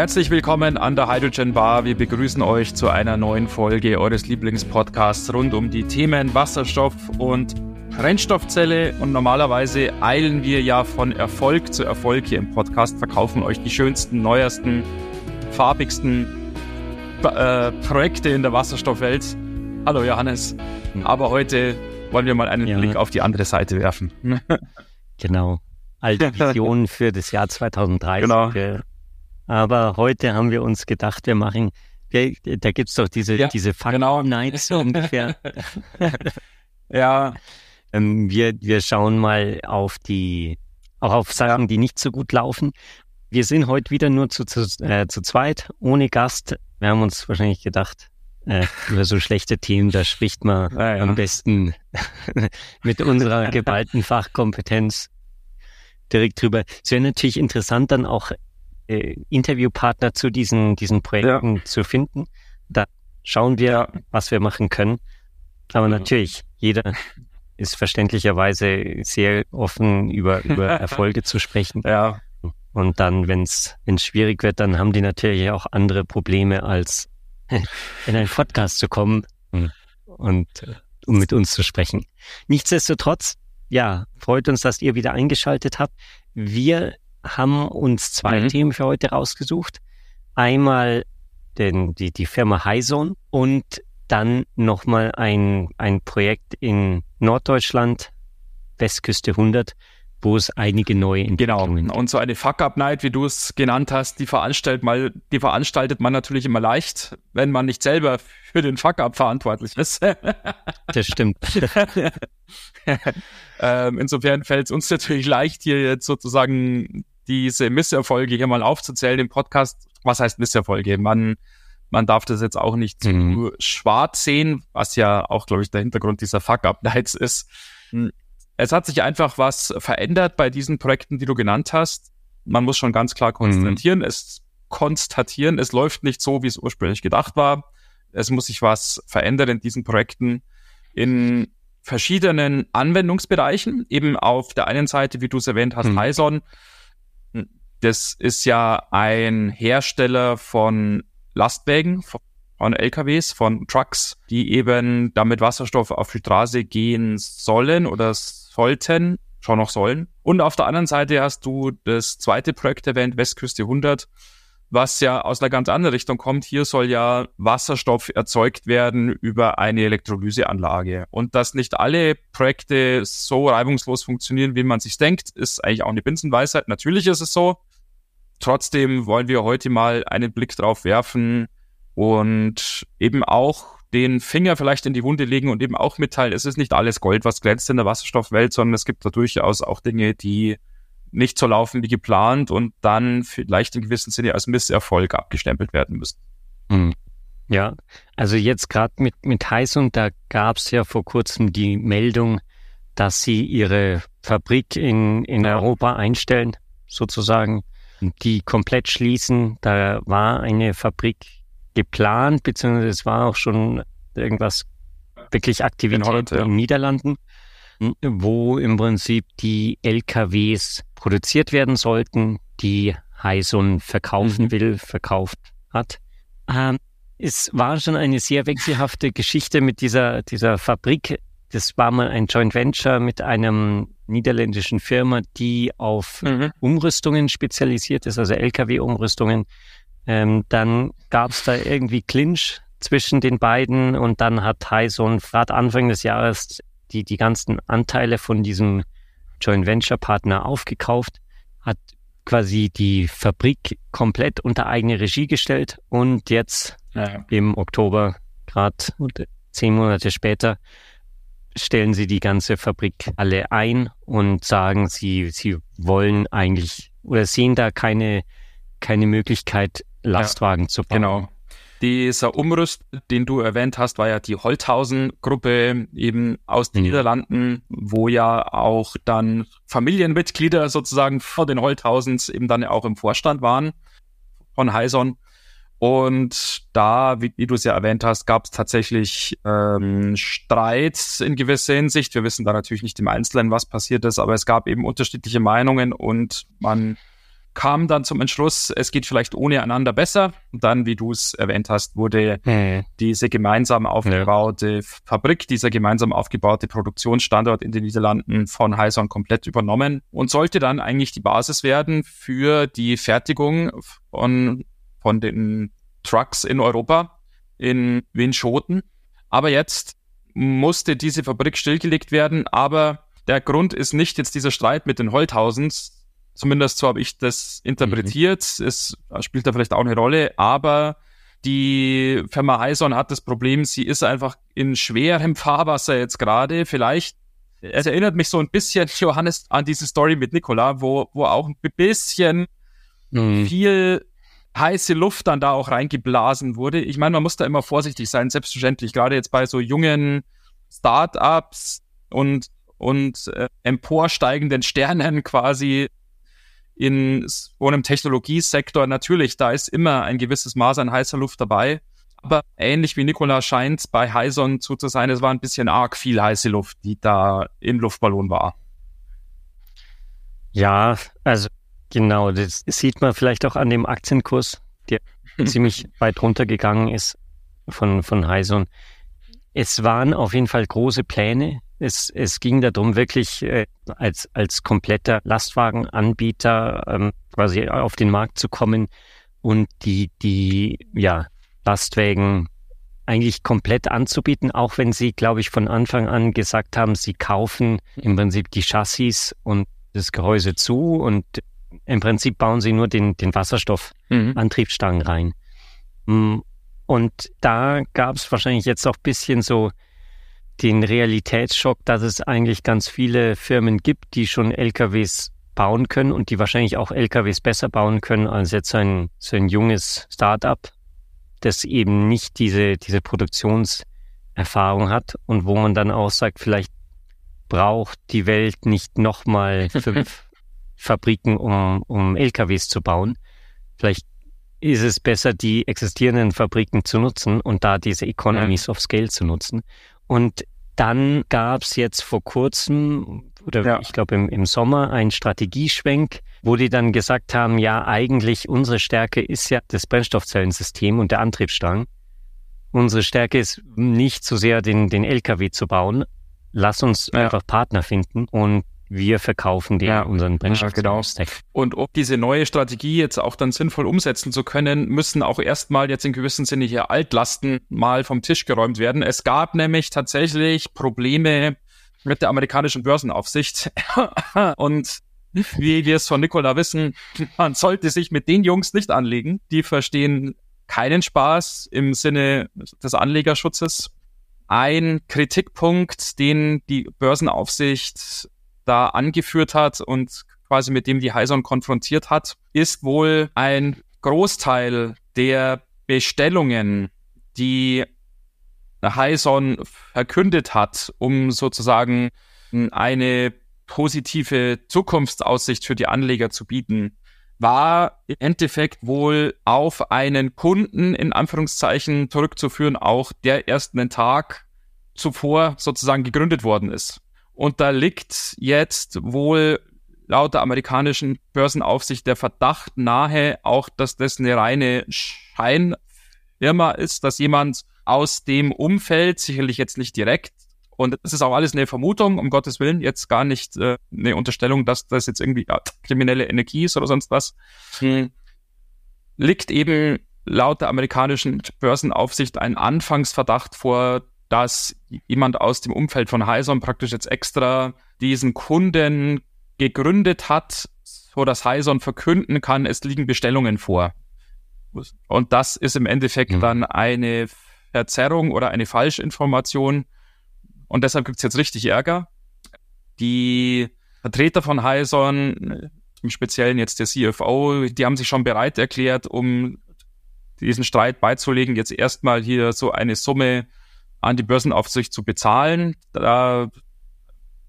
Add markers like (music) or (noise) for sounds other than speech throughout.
Herzlich willkommen an der Hydrogen Bar. Wir begrüßen euch zu einer neuen Folge eures Lieblingspodcasts rund um die Themen Wasserstoff und Brennstoffzelle. Und normalerweise eilen wir ja von Erfolg zu Erfolg hier im Podcast, verkaufen euch die schönsten, neuesten, farbigsten äh, Projekte in der Wasserstoffwelt. Hallo Johannes. Aber heute wollen wir mal einen ja. Blick auf die andere Seite werfen. genau. Alte (laughs) Visionen für das Jahr 2030. Genau. Aber heute haben wir uns gedacht, wir machen, da gibt's doch diese, ja, diese Fuck genau. Nights (laughs) ungefähr. ja. Ähm, wir, wir schauen mal auf die, auch auf Sachen, die nicht so gut laufen. Wir sind heute wieder nur zu, zu, äh, zu zweit, ohne Gast. Wir haben uns wahrscheinlich gedacht, äh, über so schlechte Themen, da spricht man ja, ja. am besten (laughs) mit unserer geballten Fachkompetenz direkt drüber. Es wäre natürlich interessant, dann auch äh, Interviewpartner zu diesen, diesen Projekten ja. zu finden. Da schauen wir, was wir machen können. Aber natürlich, jeder ist verständlicherweise sehr offen, über, über (laughs) Erfolge zu sprechen. Ja. Und dann, wenn es schwierig wird, dann haben die natürlich auch andere Probleme, als (laughs) in einen Podcast zu kommen hm. und äh, um mit uns zu sprechen. Nichtsdestotrotz, ja, freut uns, dass ihr wieder eingeschaltet habt. Wir haben uns zwei mhm. Themen für heute rausgesucht. Einmal den, die, die Firma Hyzon und dann nochmal ein, ein Projekt in Norddeutschland, Westküste 100, wo es einige neue Entwicklungen Genau. Und so eine Fuck-Up-Night, wie du es genannt hast, die veranstaltet, mal, die veranstaltet man natürlich immer leicht, wenn man nicht selber für den Fuck-Up verantwortlich ist. (laughs) das stimmt. (laughs) ähm, insofern fällt es uns natürlich leicht, hier jetzt sozusagen diese Misserfolge hier mal aufzuzählen im Podcast. Was heißt Misserfolge? Man, man darf das jetzt auch nicht mhm. zu schwarz sehen, was ja auch, glaube ich, der Hintergrund dieser Fuck-Up-Nights ist. Hm. Es hat sich einfach was verändert bei diesen Projekten, die du genannt hast. Man muss schon ganz klar konstatieren, mhm. es konstatieren, es läuft nicht so, wie es ursprünglich gedacht war. Es muss sich was verändern in diesen Projekten in verschiedenen Anwendungsbereichen. Eben auf der einen Seite, wie du es erwähnt hast, mhm. Das ist ja ein Hersteller von Lastwägen, von LKWs, von Trucks, die eben damit Wasserstoff auf die Straße gehen sollen oder sollten, schon noch sollen. Und auf der anderen Seite hast du das zweite Projekt erwähnt, Westküste 100, was ja aus einer ganz anderen Richtung kommt. Hier soll ja Wasserstoff erzeugt werden über eine Elektrolyseanlage. Und dass nicht alle Projekte so reibungslos funktionieren, wie man sich denkt, ist eigentlich auch eine Binsenweisheit. Natürlich ist es so. Trotzdem wollen wir heute mal einen Blick drauf werfen und eben auch den Finger vielleicht in die Wunde legen und eben auch mitteilen, es ist nicht alles Gold, was glänzt in der Wasserstoffwelt, sondern es gibt da durchaus auch Dinge, die nicht so laufen wie geplant und dann vielleicht in gewissem Sinne als Misserfolg abgestempelt werden müssen. Mhm. Ja, also jetzt gerade mit, mit Heisung, da gab es ja vor kurzem die Meldung, dass sie ihre Fabrik in, in Europa einstellen, sozusagen die komplett schließen. Da war eine Fabrik geplant, beziehungsweise es war auch schon irgendwas wirklich Aktivität in, Holland, ja. in den Niederlanden, wo im Prinzip die LKWs produziert werden sollten, die Hyson verkaufen mhm. will, verkauft hat. Ähm, es war schon eine sehr wechselhafte Geschichte mit dieser, dieser Fabrik. Das war mal ein Joint Venture mit einem niederländischen Firma, die auf mhm. Umrüstungen spezialisiert ist, also Lkw-Umrüstungen. Ähm, dann gab es da irgendwie Clinch zwischen den beiden und dann hat Hyson gerade Anfang des Jahres die, die ganzen Anteile von diesem Joint Venture Partner aufgekauft, hat quasi die Fabrik komplett unter eigene Regie gestellt und jetzt ja. im Oktober, gerade zehn Monate später, stellen sie die ganze Fabrik alle ein und sagen, sie, sie wollen eigentlich oder sehen da keine, keine Möglichkeit, Lastwagen ja, zu bauen. Genau. Dieser Umrüst, den du erwähnt hast, war ja die Holthausen-Gruppe eben aus den mhm. Niederlanden, wo ja auch dann Familienmitglieder sozusagen vor den Holthausens eben dann auch im Vorstand waren von Heison. Und da, wie, wie du es ja erwähnt hast, gab es tatsächlich ähm, Streit in gewisser Hinsicht. Wir wissen da natürlich nicht im Einzelnen, was passiert ist, aber es gab eben unterschiedliche Meinungen und man kam dann zum Entschluss, es geht vielleicht ohne einander besser. Und dann, wie du es erwähnt hast, wurde mhm. diese gemeinsam aufgebaute ja. Fabrik, dieser gemeinsam aufgebaute Produktionsstandort in den Niederlanden von Hyson komplett übernommen und sollte dann eigentlich die Basis werden für die Fertigung von, von den Trucks in Europa, in Winschoten. Aber jetzt musste diese Fabrik stillgelegt werden, aber der Grund ist nicht jetzt dieser Streit mit den Holthausens, Zumindest so habe ich das interpretiert. Mhm. Es spielt da vielleicht auch eine Rolle, aber die Firma Hyson hat das Problem, sie ist einfach in schwerem Fahrwasser jetzt gerade. Vielleicht, es erinnert mich so ein bisschen, (laughs) Johannes, an diese Story mit Nicola, wo, wo auch ein bisschen mhm. viel heiße Luft dann da auch reingeblasen wurde. Ich meine, man muss da immer vorsichtig sein, selbstverständlich, gerade jetzt bei so jungen Startups und, und äh, emporsteigenden Sternen quasi in so einem Technologiesektor natürlich, da ist immer ein gewisses Maß an heißer Luft dabei. Aber ähnlich wie Nikola scheint bei Hyson zu sein, es war ein bisschen arg viel heiße Luft, die da im Luftballon war. Ja, also genau, das sieht man vielleicht auch an dem Aktienkurs, der ziemlich weit runtergegangen ist von, von Hyson. Es waren auf jeden Fall große Pläne, es, es ging darum, wirklich äh, als, als kompletter Lastwagenanbieter ähm, quasi auf den Markt zu kommen und die, die ja, Lastwagen eigentlich komplett anzubieten, auch wenn sie, glaube ich, von Anfang an gesagt haben, sie kaufen im Prinzip die Chassis und das Gehäuse zu und im Prinzip bauen sie nur den, den Wasserstoffantriebsstrang mhm. rein. Mm, und da gab es wahrscheinlich jetzt auch bisschen so den Realitätsschock, dass es eigentlich ganz viele Firmen gibt, die schon LKWs bauen können und die wahrscheinlich auch LKWs besser bauen können als jetzt so ein, so ein junges Startup, das eben nicht diese, diese Produktionserfahrung hat und wo man dann auch sagt, vielleicht braucht die Welt nicht nochmal (laughs) fünf Fabriken, um, um LKWs zu bauen. Vielleicht ist es besser, die existierenden Fabriken zu nutzen und da diese Economies ja. of Scale zu nutzen. Und dann gab es jetzt vor kurzem, oder ja. ich glaube im, im Sommer, einen Strategieschwenk, wo die dann gesagt haben, ja, eigentlich unsere Stärke ist ja das Brennstoffzellensystem und der Antriebsstrang. Unsere Stärke ist nicht so sehr den, den LKW zu bauen. Lass uns ja. einfach Partner finden und wir verkaufen den ja, unseren Brennstoff. Ja, genau. Und um diese neue Strategie jetzt auch dann sinnvoll umsetzen zu können, müssen auch erstmal jetzt in gewissem Sinne hier Altlasten mal vom Tisch geräumt werden. Es gab nämlich tatsächlich Probleme mit der amerikanischen Börsenaufsicht. (laughs) Und wie wir es von Nicola wissen, man sollte sich mit den Jungs nicht anlegen. Die verstehen keinen Spaß im Sinne des Anlegerschutzes. Ein Kritikpunkt, den die Börsenaufsicht da angeführt hat und quasi mit dem die Hyson konfrontiert hat, ist wohl ein Großteil der Bestellungen, die Hyson verkündet hat, um sozusagen eine positive Zukunftsaussicht für die Anleger zu bieten, war im Endeffekt wohl auf einen Kunden in Anführungszeichen zurückzuführen, auch der erst einen Tag zuvor sozusagen gegründet worden ist. Und da liegt jetzt wohl laut der amerikanischen Börsenaufsicht der Verdacht nahe, auch dass das eine reine Scheinfirma ist, dass jemand aus dem Umfeld, sicherlich jetzt nicht direkt, und das ist auch alles eine Vermutung, um Gottes Willen, jetzt gar nicht äh, eine Unterstellung, dass das jetzt irgendwie ja, kriminelle Energie ist oder sonst was, hm. liegt eben laut der amerikanischen Börsenaufsicht ein Anfangsverdacht vor, dass jemand aus dem Umfeld von Hyson praktisch jetzt extra diesen Kunden gegründet hat, so dass Hyson verkünden kann, es liegen Bestellungen vor. Und das ist im Endeffekt mhm. dann eine Verzerrung oder eine Falschinformation. Und deshalb gibt's jetzt richtig Ärger. Die Vertreter von Hyson, im Speziellen jetzt der CFO, die haben sich schon bereit erklärt, um diesen Streit beizulegen, jetzt erstmal hier so eine Summe an die Börsenaufsicht zu bezahlen. Da,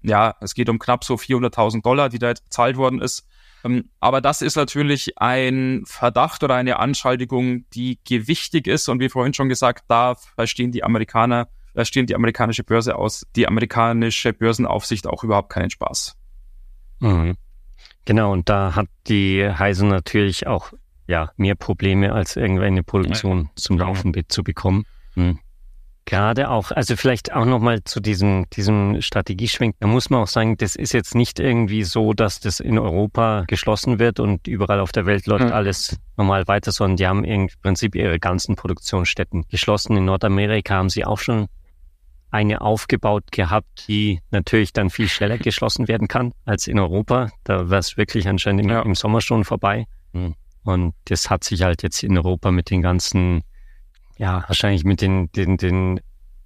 ja, es geht um knapp so 400.000 Dollar, die da jetzt bezahlt worden ist. Ähm, aber das ist natürlich ein Verdacht oder eine Anschuldigung, die gewichtig ist. Und wie vorhin schon gesagt, da verstehen die Amerikaner, da stehen die amerikanische Börse aus, die amerikanische Börsenaufsicht auch überhaupt keinen Spaß. Mhm. Genau, und da hat die Heise natürlich auch ja mehr Probleme als irgendeine Produktion zum Laufen zu bekommen. Hm. Gerade auch, also vielleicht auch nochmal zu diesem, diesem Strategieschwenk. Da muss man auch sagen, das ist jetzt nicht irgendwie so, dass das in Europa geschlossen wird und überall auf der Welt läuft mhm. alles normal weiter, sondern die haben im Prinzip ihre ganzen Produktionsstätten geschlossen. In Nordamerika haben sie auch schon eine aufgebaut gehabt, die natürlich dann viel schneller (laughs) geschlossen werden kann als in Europa. Da war es wirklich anscheinend im, ja. im Sommer schon vorbei. Mhm. Und das hat sich halt jetzt in Europa mit den ganzen ja, wahrscheinlich mit den, den, den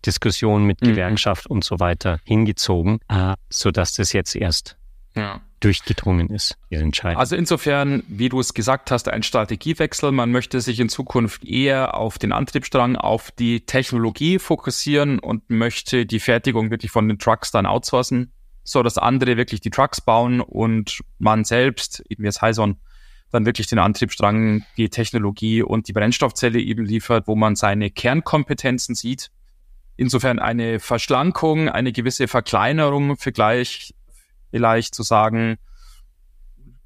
Diskussionen mit mhm. Gewerkschaft und so weiter hingezogen, äh, so dass das jetzt erst ja. durchgedrungen ist, die Entscheidung. Also insofern, wie du es gesagt hast, ein Strategiewechsel. Man möchte sich in Zukunft eher auf den Antriebsstrang, auf die Technologie fokussieren und möchte die Fertigung wirklich von den Trucks dann outsourcen, so dass andere wirklich die Trucks bauen und man selbst, eben jetzt Hyson, dann wirklich den Antriebsstrang, die Technologie und die Brennstoffzelle eben liefert, wo man seine Kernkompetenzen sieht. Insofern eine Verschlankung, eine gewisse Verkleinerung vielleicht, vielleicht zu sagen,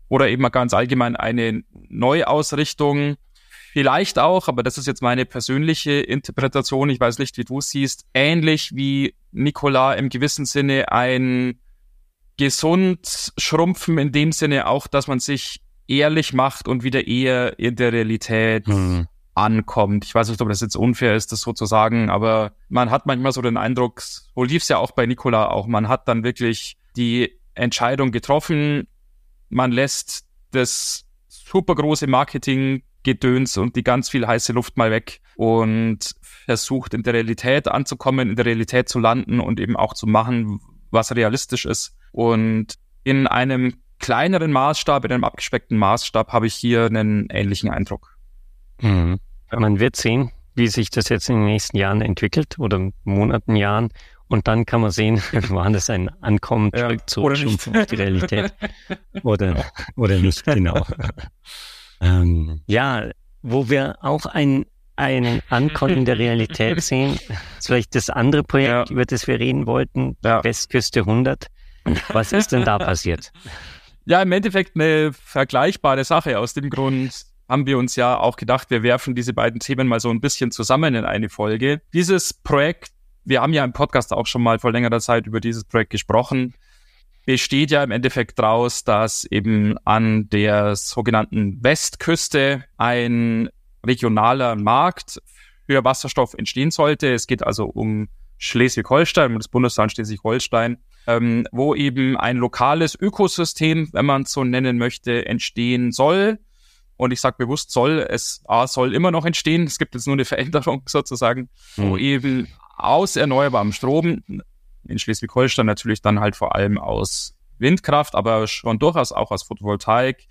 oder eben mal ganz allgemein eine Neuausrichtung, vielleicht auch, aber das ist jetzt meine persönliche Interpretation, ich weiß nicht, wie du siehst, ähnlich wie Nikola im gewissen Sinne ein gesund schrumpfen in dem Sinne auch, dass man sich ehrlich macht und wieder eher in der Realität mhm. ankommt. Ich weiß nicht, ob das jetzt unfair ist, das so zu sagen, aber man hat manchmal so den Eindruck, so lief es ja auch bei Nikola auch, man hat dann wirklich die Entscheidung getroffen, man lässt das super große Marketing-Gedöns und die ganz viel heiße Luft mal weg und versucht in der Realität anzukommen, in der Realität zu landen und eben auch zu machen, was realistisch ist. Und in einem kleineren Maßstab, in einem abgespeckten Maßstab, habe ich hier einen ähnlichen Eindruck. Mhm. Man wird sehen, wie sich das jetzt in den nächsten Jahren entwickelt oder Monaten, Jahren. Und dann kann man sehen, (laughs) war das ein Ankommen ja, zu auf die Realität (laughs) oder, oder nicht genau. ähm, ja, wo wir auch ein, ein Ankommen der Realität (laughs) sehen, ist vielleicht das andere Projekt, ja. über das wir reden wollten, ja. Westküste 100. Was ist denn da passiert? Ja, im Endeffekt eine vergleichbare Sache. Aus dem Grund haben wir uns ja auch gedacht, wir werfen diese beiden Themen mal so ein bisschen zusammen in eine Folge. Dieses Projekt, wir haben ja im Podcast auch schon mal vor längerer Zeit über dieses Projekt gesprochen, besteht ja im Endeffekt daraus, dass eben an der sogenannten Westküste ein regionaler Markt für Wasserstoff entstehen sollte. Es geht also um Schleswig-Holstein, um das Bundesland Schleswig-Holstein ähm, wo eben ein lokales Ökosystem, wenn man es so nennen möchte, entstehen soll. Und ich sage bewusst soll, es A, soll immer noch entstehen. Es gibt jetzt nur eine (laughs) Veränderung sozusagen, mhm. wo eben aus erneuerbarem Strom, in Schleswig-Holstein natürlich dann halt vor allem aus Windkraft, aber schon durchaus auch aus Photovoltaik,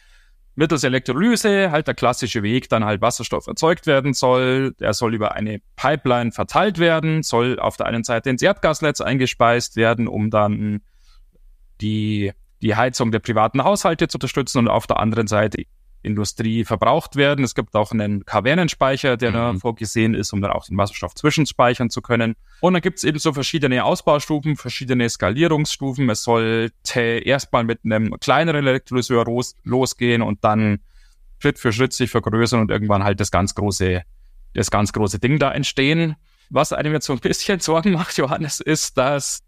mittels Elektrolyse halt der klassische Weg, dann halt Wasserstoff erzeugt werden soll. Der soll über eine Pipeline verteilt werden, soll auf der einen Seite ins Erdgasnetz eingespeist werden, um dann die, die Heizung der privaten Haushalte zu unterstützen und auf der anderen Seite Industrie verbraucht werden. Es gibt auch einen Kavernenspeicher, der mhm. da vorgesehen ist, um dann auch den Wasserstoff zwischenspeichern zu können. Und dann gibt es eben so verschiedene Ausbaustufen, verschiedene Skalierungsstufen. Es sollte erstmal mit einem kleineren Elektrolyseur los, losgehen und dann Schritt für Schritt sich vergrößern und irgendwann halt das ganz große, das ganz große Ding da entstehen. Was einem jetzt so ein bisschen (laughs) Sorgen macht, Johannes, ist, dass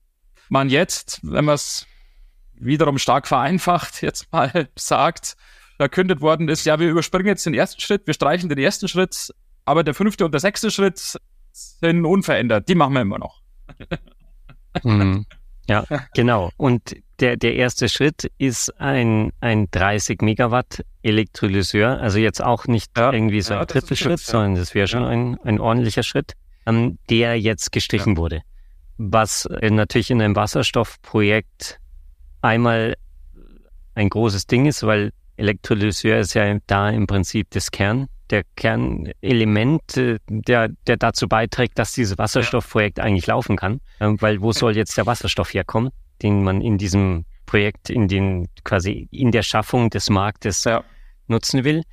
man jetzt, wenn man es wiederum stark vereinfacht jetzt mal (laughs) sagt, verkündet worden ist, ja, wir überspringen jetzt den ersten Schritt, wir streichen den ersten Schritt, aber der fünfte und der sechste Schritt sind unverändert. Die machen wir immer noch. (laughs) Hm. Ja, genau. Und der, der erste Schritt ist ein, ein 30 Megawatt Elektrolyseur. Also jetzt auch nicht ja, irgendwie so ja, ein dritter Schritt, sondern das wäre schon ja. ein, ein ordentlicher Schritt, ähm, der jetzt gestrichen wurde. Was äh, natürlich in einem Wasserstoffprojekt einmal ein großes Ding ist, weil Elektrolyseur ist ja da im Prinzip das Kern, der Kernelement, äh, der, der dazu beiträgt, dass dieses Wasserstoffprojekt eigentlich laufen kann. Ähm, weil wo soll jetzt der Wasserstoff herkommen, den man in diesem Projekt, in den quasi in der Schaffung des Marktes ja. nutzen will.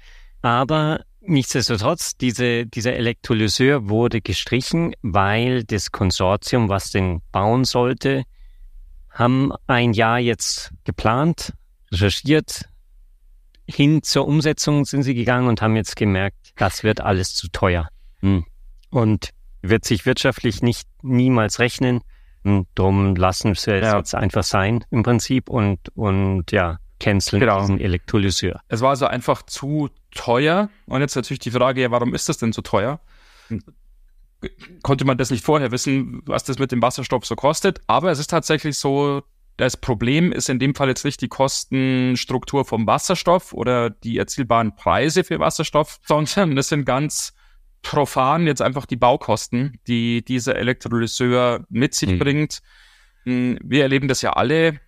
Aber nichtsdestotrotz, diese, dieser Elektrolyseur wurde gestrichen, weil das Konsortium, was den bauen sollte, haben ein Jahr jetzt geplant, recherchiert, hin zur Umsetzung sind sie gegangen und haben jetzt gemerkt, das wird alles zu teuer. Hm. Und wird sich wirtschaftlich nicht niemals rechnen. Hm, drum lassen sie es ja. jetzt einfach sein im Prinzip und, und ja, canceln genau. diesen Elektrolyseur. Es war also einfach zu teuer. Und jetzt natürlich die Frage, ja, warum ist das denn so teuer? Konnte man das nicht vorher wissen, was das mit dem Wasserstoff so kostet? Aber es ist tatsächlich so, das Problem ist in dem Fall jetzt nicht die Kostenstruktur vom Wasserstoff oder die erzielbaren Preise für Wasserstoff, (laughs) sondern es sind ganz profan jetzt einfach die Baukosten, die dieser Elektrolyseur mit sich mhm. bringt. Hm, wir erleben das ja alle.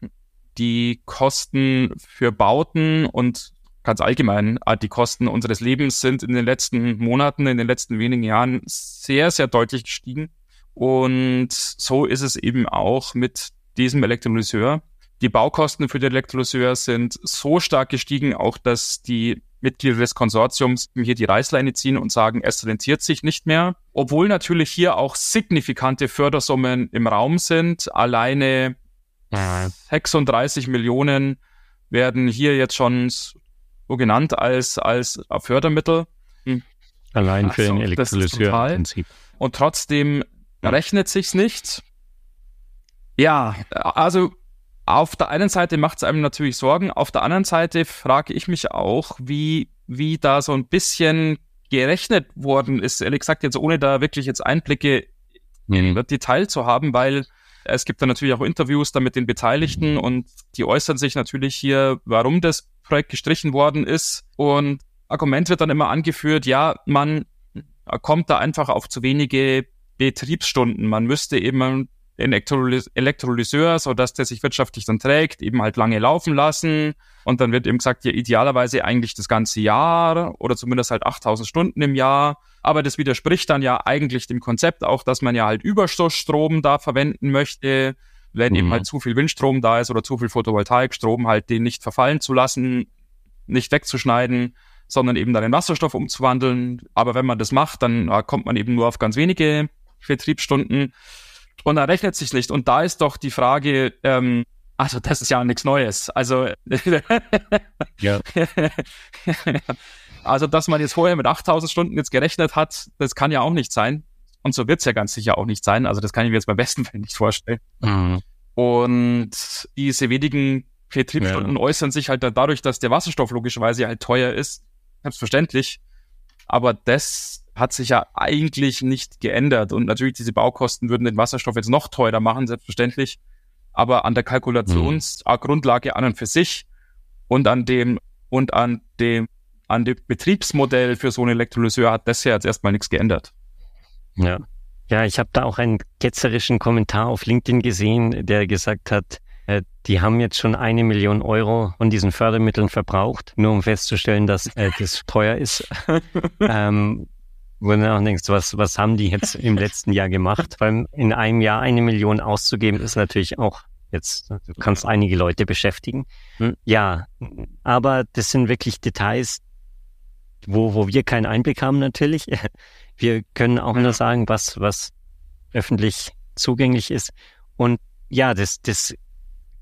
Die Kosten für Bauten und ganz allgemein äh, die Kosten unseres Lebens sind in den letzten Monaten, in den letzten wenigen Jahren sehr, sehr deutlich gestiegen. Und so ist es eben auch mit diesem Elektrolyseur. Die Baukosten für den Elektrolyseur sind so stark gestiegen, auch dass die Mitglieder des Konsortiums hier die Reißleine ziehen und sagen, es rentiert sich nicht mehr. Obwohl natürlich hier auch signifikante Fördersummen im Raum sind. Alleine 36 Millionen werden hier jetzt schon so genannt als, als Fördermittel. Hm. Allein für also, den Elektrolyseur im Prinzip. Und trotzdem rechnet sich's nicht. Ja, also auf der einen Seite macht es einem natürlich Sorgen, auf der anderen Seite frage ich mich auch, wie, wie da so ein bisschen gerechnet worden ist, ehrlich gesagt, jetzt ohne da wirklich jetzt Einblicke in mhm. Detail zu haben, weil es gibt da natürlich auch Interviews da mit den Beteiligten und die äußern sich natürlich hier, warum das Projekt gestrichen worden ist. Und Argument wird dann immer angeführt, ja, man kommt da einfach auf zu wenige Betriebsstunden. Man müsste eben den Elektrolyseur, so dass der sich wirtschaftlich dann trägt, eben halt lange laufen lassen. Und dann wird eben gesagt, ja, idealerweise eigentlich das ganze Jahr oder zumindest halt 8000 Stunden im Jahr. Aber das widerspricht dann ja eigentlich dem Konzept auch, dass man ja halt Überstoßstrom da verwenden möchte, wenn mhm. eben halt zu viel Windstrom da ist oder zu viel Photovoltaikstrom, halt den nicht verfallen zu lassen, nicht wegzuschneiden, sondern eben dann in Wasserstoff umzuwandeln. Aber wenn man das macht, dann äh, kommt man eben nur auf ganz wenige Betriebsstunden und er rechnet sich nicht. Und da ist doch die Frage, ähm, also das ist ja nichts Neues. Also, (laughs) ja. also, dass man jetzt vorher mit 8000 Stunden jetzt gerechnet hat, das kann ja auch nicht sein. Und so wird's ja ganz sicher auch nicht sein. Also das kann ich mir jetzt beim besten Fall nicht vorstellen. Mhm. Und diese wenigen Betriebsstunden ja. äußern sich halt dadurch, dass der Wasserstoff logischerweise halt teuer ist. Selbstverständlich. Aber das hat sich ja eigentlich nicht geändert. Und natürlich, diese Baukosten würden den Wasserstoff jetzt noch teurer machen, selbstverständlich. Aber an der Kalkulationsgrundlage mhm. an und für sich und an dem und an dem an dem Betriebsmodell für so einen Elektrolyseur hat das ja jetzt erstmal nichts geändert. Ja. Ja, ich habe da auch einen ketzerischen Kommentar auf LinkedIn gesehen, der gesagt hat, äh, die haben jetzt schon eine Million Euro von diesen Fördermitteln verbraucht, nur um festzustellen, dass äh, das teuer ist. (laughs) ähm, wo du auch denkst, was, was haben die jetzt im letzten Jahr gemacht? Weil in einem Jahr eine Million auszugeben, ist natürlich auch jetzt, du kannst einige Leute beschäftigen. Hm. Ja, aber das sind wirklich Details, wo, wo wir keinen Einblick haben natürlich. (laughs) Wir können auch nur sagen, was, was öffentlich zugänglich ist. Und ja, das, das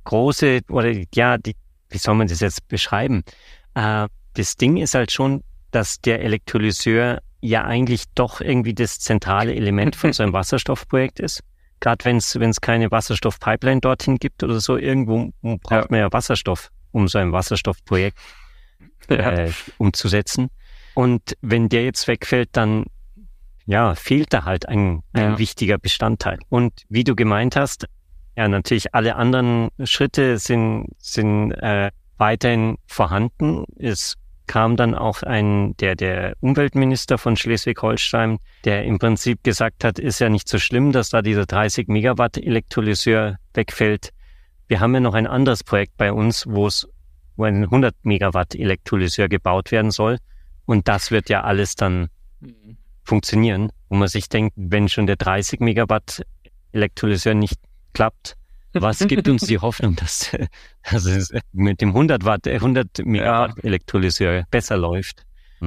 große, oder ja, die, wie soll man das jetzt beschreiben? Äh, das Ding ist halt schon, dass der Elektrolyseur ja eigentlich doch irgendwie das zentrale Element von so einem Wasserstoffprojekt ist. Gerade wenn es keine Wasserstoffpipeline dorthin gibt oder so, irgendwo braucht ja. man ja Wasserstoff, um so ein Wasserstoffprojekt ja. äh, umzusetzen. Und wenn der jetzt wegfällt, dann ja, fehlt da halt ein, ein ja. wichtiger Bestandteil. Und wie du gemeint hast, ja, natürlich alle anderen Schritte sind, sind äh, weiterhin vorhanden. Es kam dann auch ein, der, der Umweltminister von Schleswig-Holstein, der im Prinzip gesagt hat, ist ja nicht so schlimm, dass da dieser 30 Megawatt Elektrolyseur wegfällt. Wir haben ja noch ein anderes Projekt bei uns, wo es, wo ein 100 Megawatt Elektrolyseur gebaut werden soll. Und das wird ja alles dann mhm. funktionieren, wo man sich denkt, wenn schon der 30 Megawatt Elektrolyseur nicht klappt, was gibt uns die Hoffnung, dass, dass es mit dem 100 Watt, 100 äh, Megawatt Elektrolyseur besser läuft?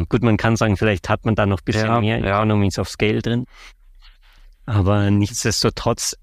Gut, man kann sagen, vielleicht hat man da noch ein bisschen ja, mehr ja. Economies of Scale drin. Aber nichtsdestotrotz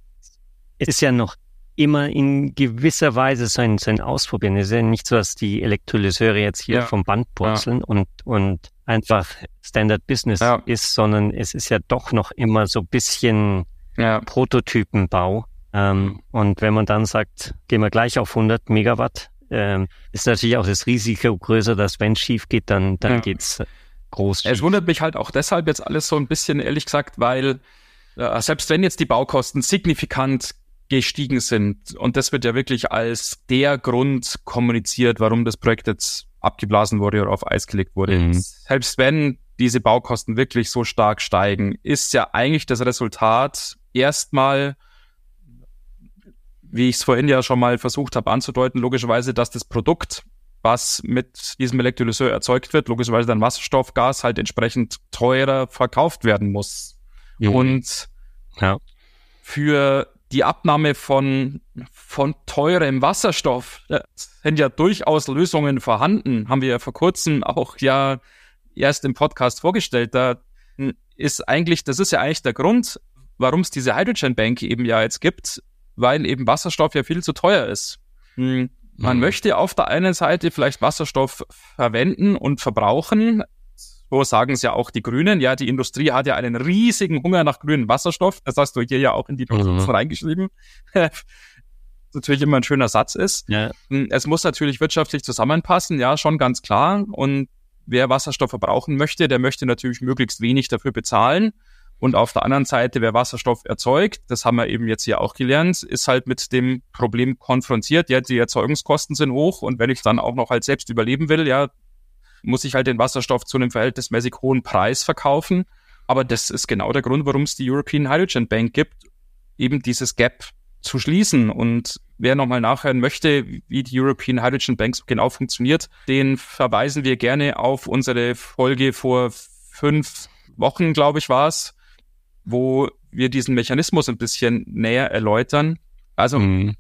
ist ja noch immer in gewisser Weise sein, sein Ausprobieren. Es ist ja nicht so, dass die Elektrolyseure jetzt hier ja. vom Band purzeln ja. und, und einfach Standard Business ja. ist, sondern es ist ja doch noch immer so bisschen Prototypenbau. Ähm, und wenn man dann sagt, gehen wir gleich auf 100 Megawatt, ähm, ist natürlich auch das Risiko größer, dass wenn es schief geht, dann, dann geht's groß. Schief. Es wundert mich halt auch deshalb jetzt alles so ein bisschen, ehrlich gesagt, weil äh, selbst wenn jetzt die Baukosten signifikant gestiegen sind. Und das wird ja wirklich als der Grund kommuniziert, warum das Projekt jetzt abgeblasen wurde oder auf Eis gelegt wurde. Mhm. Selbst wenn diese Baukosten wirklich so stark steigen, ist ja eigentlich das Resultat erstmal, wie ich es vorhin ja schon mal versucht habe anzudeuten, logischerweise, dass das Produkt, was mit diesem Elektrolyseur erzeugt wird, logischerweise dann Wasserstoffgas halt entsprechend teurer verkauft werden muss. Mhm. Und ja. für die Abnahme von, von teurem Wasserstoff sind ja durchaus Lösungen vorhanden. Haben wir ja vor kurzem auch ja erst im Podcast vorgestellt. Da ist eigentlich, das ist ja eigentlich der Grund, warum es diese Hydrogen Bank eben ja jetzt gibt, weil eben Wasserstoff ja viel zu teuer ist. Hm, man mhm. möchte auf der einen Seite vielleicht Wasserstoff verwenden und verbrauchen, so sagen es ja auch die Grünen. Ja, die Industrie hat ja einen riesigen Hunger nach grünem Wasserstoff. Das hast du hier ja auch in die Notizen mhm. reingeschrieben. (laughs) natürlich immer ein schöner Satz ist. Ja. Hm, es muss natürlich wirtschaftlich zusammenpassen, ja, schon ganz klar. Und wer Wasserstoff verbrauchen möchte, der möchte natürlich möglichst wenig dafür bezahlen. Und auf der anderen Seite, wer Wasserstoff erzeugt, das haben wir eben jetzt hier auch gelernt, ist halt mit dem Problem konfrontiert. Ja, die Erzeugungskosten sind hoch und wenn ich dann auch noch halt selbst überleben will, ja, muss ich halt den Wasserstoff zu einem verhältnismäßig hohen Preis verkaufen. Aber das ist genau der Grund, warum es die European Hydrogen Bank gibt, eben dieses Gap zu schließen. Und wer nochmal nachhören möchte, wie die European Hydrogen Bank genau funktioniert, den verweisen wir gerne auf unsere Folge vor fünf Wochen, glaube ich, war es, wo wir diesen Mechanismus ein bisschen näher erläutern. Also, mhm.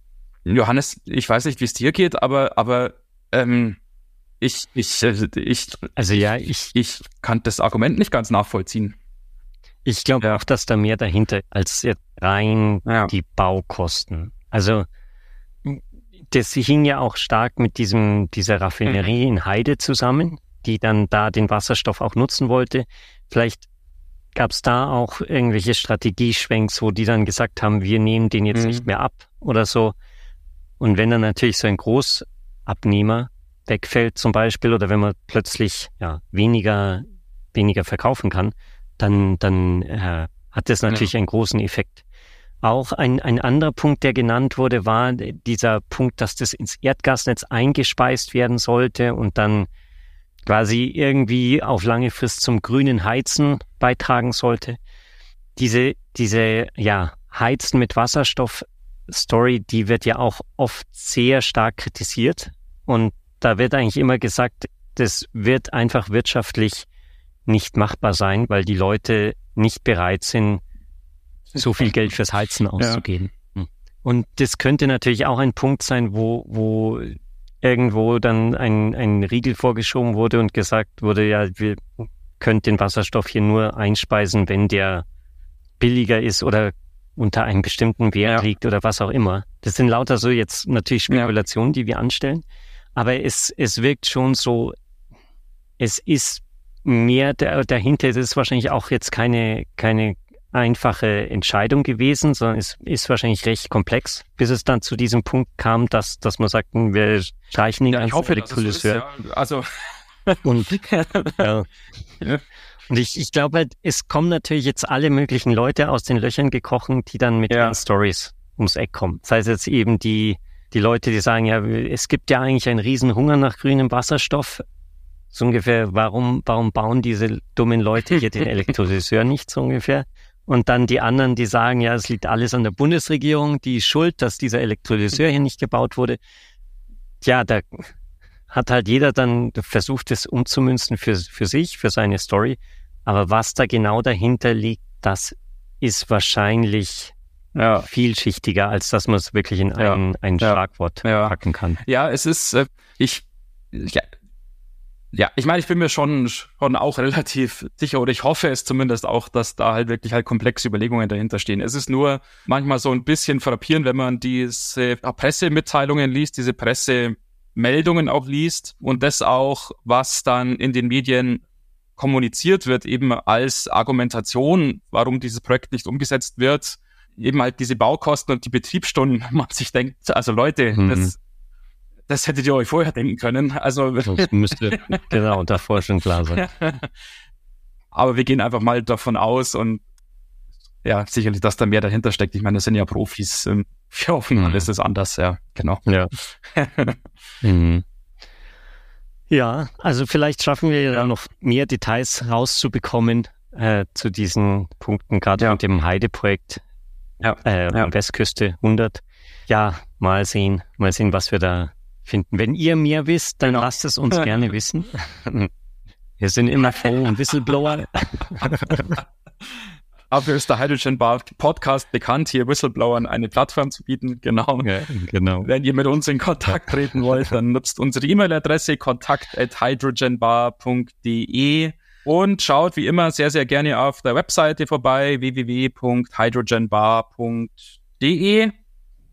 Johannes, ich weiß nicht, wie es dir geht, aber, aber ähm, ich, ich, ich, also ja, ich, ich kann das Argument nicht ganz nachvollziehen. Ich glaube ja. auch, dass da mehr dahinter als jetzt rein ja. die Baukosten. Also das hing ja auch stark mit diesem dieser Raffinerie mhm. in Heide zusammen, die dann da den Wasserstoff auch nutzen wollte. Vielleicht gab es da auch irgendwelche Strategieschwenks, wo die dann gesagt haben, wir nehmen den jetzt mhm. nicht mehr ab oder so. Und wenn dann natürlich so ein Großabnehmer wegfällt zum Beispiel oder wenn man plötzlich ja, weniger, weniger verkaufen kann, dann, dann äh, hat das natürlich ja. einen großen Effekt. Auch ein, ein anderer Punkt, der genannt wurde, war dieser Punkt, dass das ins Erdgasnetz eingespeist werden sollte und dann quasi irgendwie auf lange Frist zum grünen Heizen beitragen sollte. Diese, diese, ja, Heizen mit Wasserstoff Story, die wird ja auch oft sehr stark kritisiert. Und da wird eigentlich immer gesagt, das wird einfach wirtschaftlich nicht machbar sein, weil die Leute nicht bereit sind, so viel Geld fürs Heizen auszugeben. Ja. Und das könnte natürlich auch ein Punkt sein, wo, wo irgendwo dann ein, ein Riegel vorgeschoben wurde und gesagt wurde, ja, wir können den Wasserstoff hier nur einspeisen, wenn der billiger ist oder unter einem bestimmten Wert ja. liegt oder was auch immer. Das sind lauter so jetzt natürlich Spekulationen, ja. die wir anstellen. Aber es, es wirkt schon so, es ist mehr dahinter. Es ist wahrscheinlich auch jetzt keine, keine einfache Entscheidung gewesen, sondern es ist wahrscheinlich recht komplex, bis es dann zu diesem Punkt kam, dass, dass man sagt, wir streichen den ja, ganzen hoffe, Elektrolyseur. Ja. Also (laughs) und, (laughs) ja. und ich, ich glaube halt, es kommen natürlich jetzt alle möglichen Leute aus den Löchern gekrochen, die dann mit ja. ihren Stories ums Eck kommen. Das heißt jetzt eben die die Leute, die sagen, ja, es gibt ja eigentlich einen riesen Hunger nach grünem Wasserstoff. So ungefähr, warum, warum bauen diese dummen Leute hier den (laughs) Elektrolyseur nicht so ungefähr? Und dann die anderen, die sagen, ja, es liegt alles an der Bundesregierung, die schuld, dass dieser Elektrolyseur hier nicht gebaut wurde. Tja, da hat halt jeder dann versucht, es umzumünzen für, für sich, für seine Story. Aber was da genau dahinter liegt, das ist wahrscheinlich ja. vielschichtiger, als dass man es wirklich in ein, ein Schlagwort ja. packen kann. Ja, es ist, äh, ich, ja, Ja, ich meine, ich bin mir schon, schon auch relativ sicher oder ich hoffe es zumindest auch, dass da halt wirklich halt komplexe Überlegungen dahinter stehen. Es ist nur manchmal so ein bisschen frappierend, wenn man diese Pressemitteilungen liest, diese Pressemeldungen auch liest und das auch, was dann in den Medien kommuniziert wird, eben als Argumentation, warum dieses Projekt nicht umgesetzt wird, eben halt diese Baukosten und die Betriebsstunden, (laughs) man sich denkt, also Leute, mhm. das das hättet ihr euch vorher denken können. Also das müsste genau davor schon klar sein. (laughs) Aber wir gehen einfach mal davon aus und ja, sicherlich, dass da mehr dahinter steckt. Ich meine, das sind ja Profis. Ähm, wir hoffen, mhm. ist anders, ja, genau. Ja. (laughs) mhm. Ja, also vielleicht schaffen wir ja noch mehr Details rauszubekommen äh, zu diesen Punkten, gerade ja. mit dem Heide-Projekt ja. Äh, ja. Westküste 100. Ja, mal sehen, mal sehen, was wir da finden. Wenn ihr mehr wisst, dann genau. lasst es uns gerne wissen. (laughs) Wir sind immer froh und Whistleblower. Dafür ist der Hydrogen Bar Podcast bekannt, hier Whistleblowern eine Plattform zu bieten. Genau. Ja, genau. Wenn ihr mit uns in Kontakt (laughs) treten wollt, dann nutzt unsere E-Mail-Adresse kontakt at hydrogenbar.de und schaut wie immer sehr, sehr gerne auf der Webseite vorbei www.hydrogenbar.de.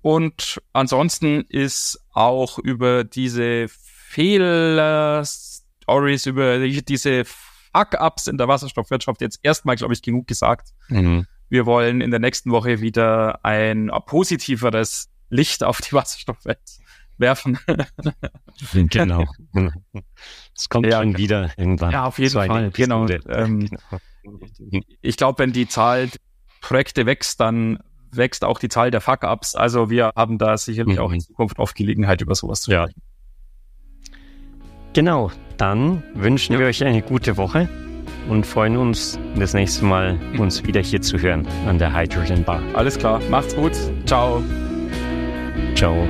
Und ansonsten ist auch über diese Fehler-Stories, über diese Fuck-Ups in der Wasserstoffwirtschaft jetzt erstmal, glaube ich, genug gesagt. Mhm. Wir wollen in der nächsten Woche wieder ein positiveres Licht auf die Wasserstoffwelt werfen. genau. (laughs) Es kommt ja, schon wieder irgendwann. Ja, auf jeden Fall. Genau. Ähm, (laughs) ich glaube, wenn die Zahl Projekte wächst, dann wächst auch die Zahl der Fuck-Ups. Also wir haben da sicherlich mhm. auch in Zukunft oft Gelegenheit, über sowas zu sprechen. Ja. Genau, dann wünschen ja. wir euch eine gute Woche und freuen uns, das nächste Mal uns wieder hier zu hören an der Hydrogen Bar. Alles klar, macht's gut. Ciao. Ciao.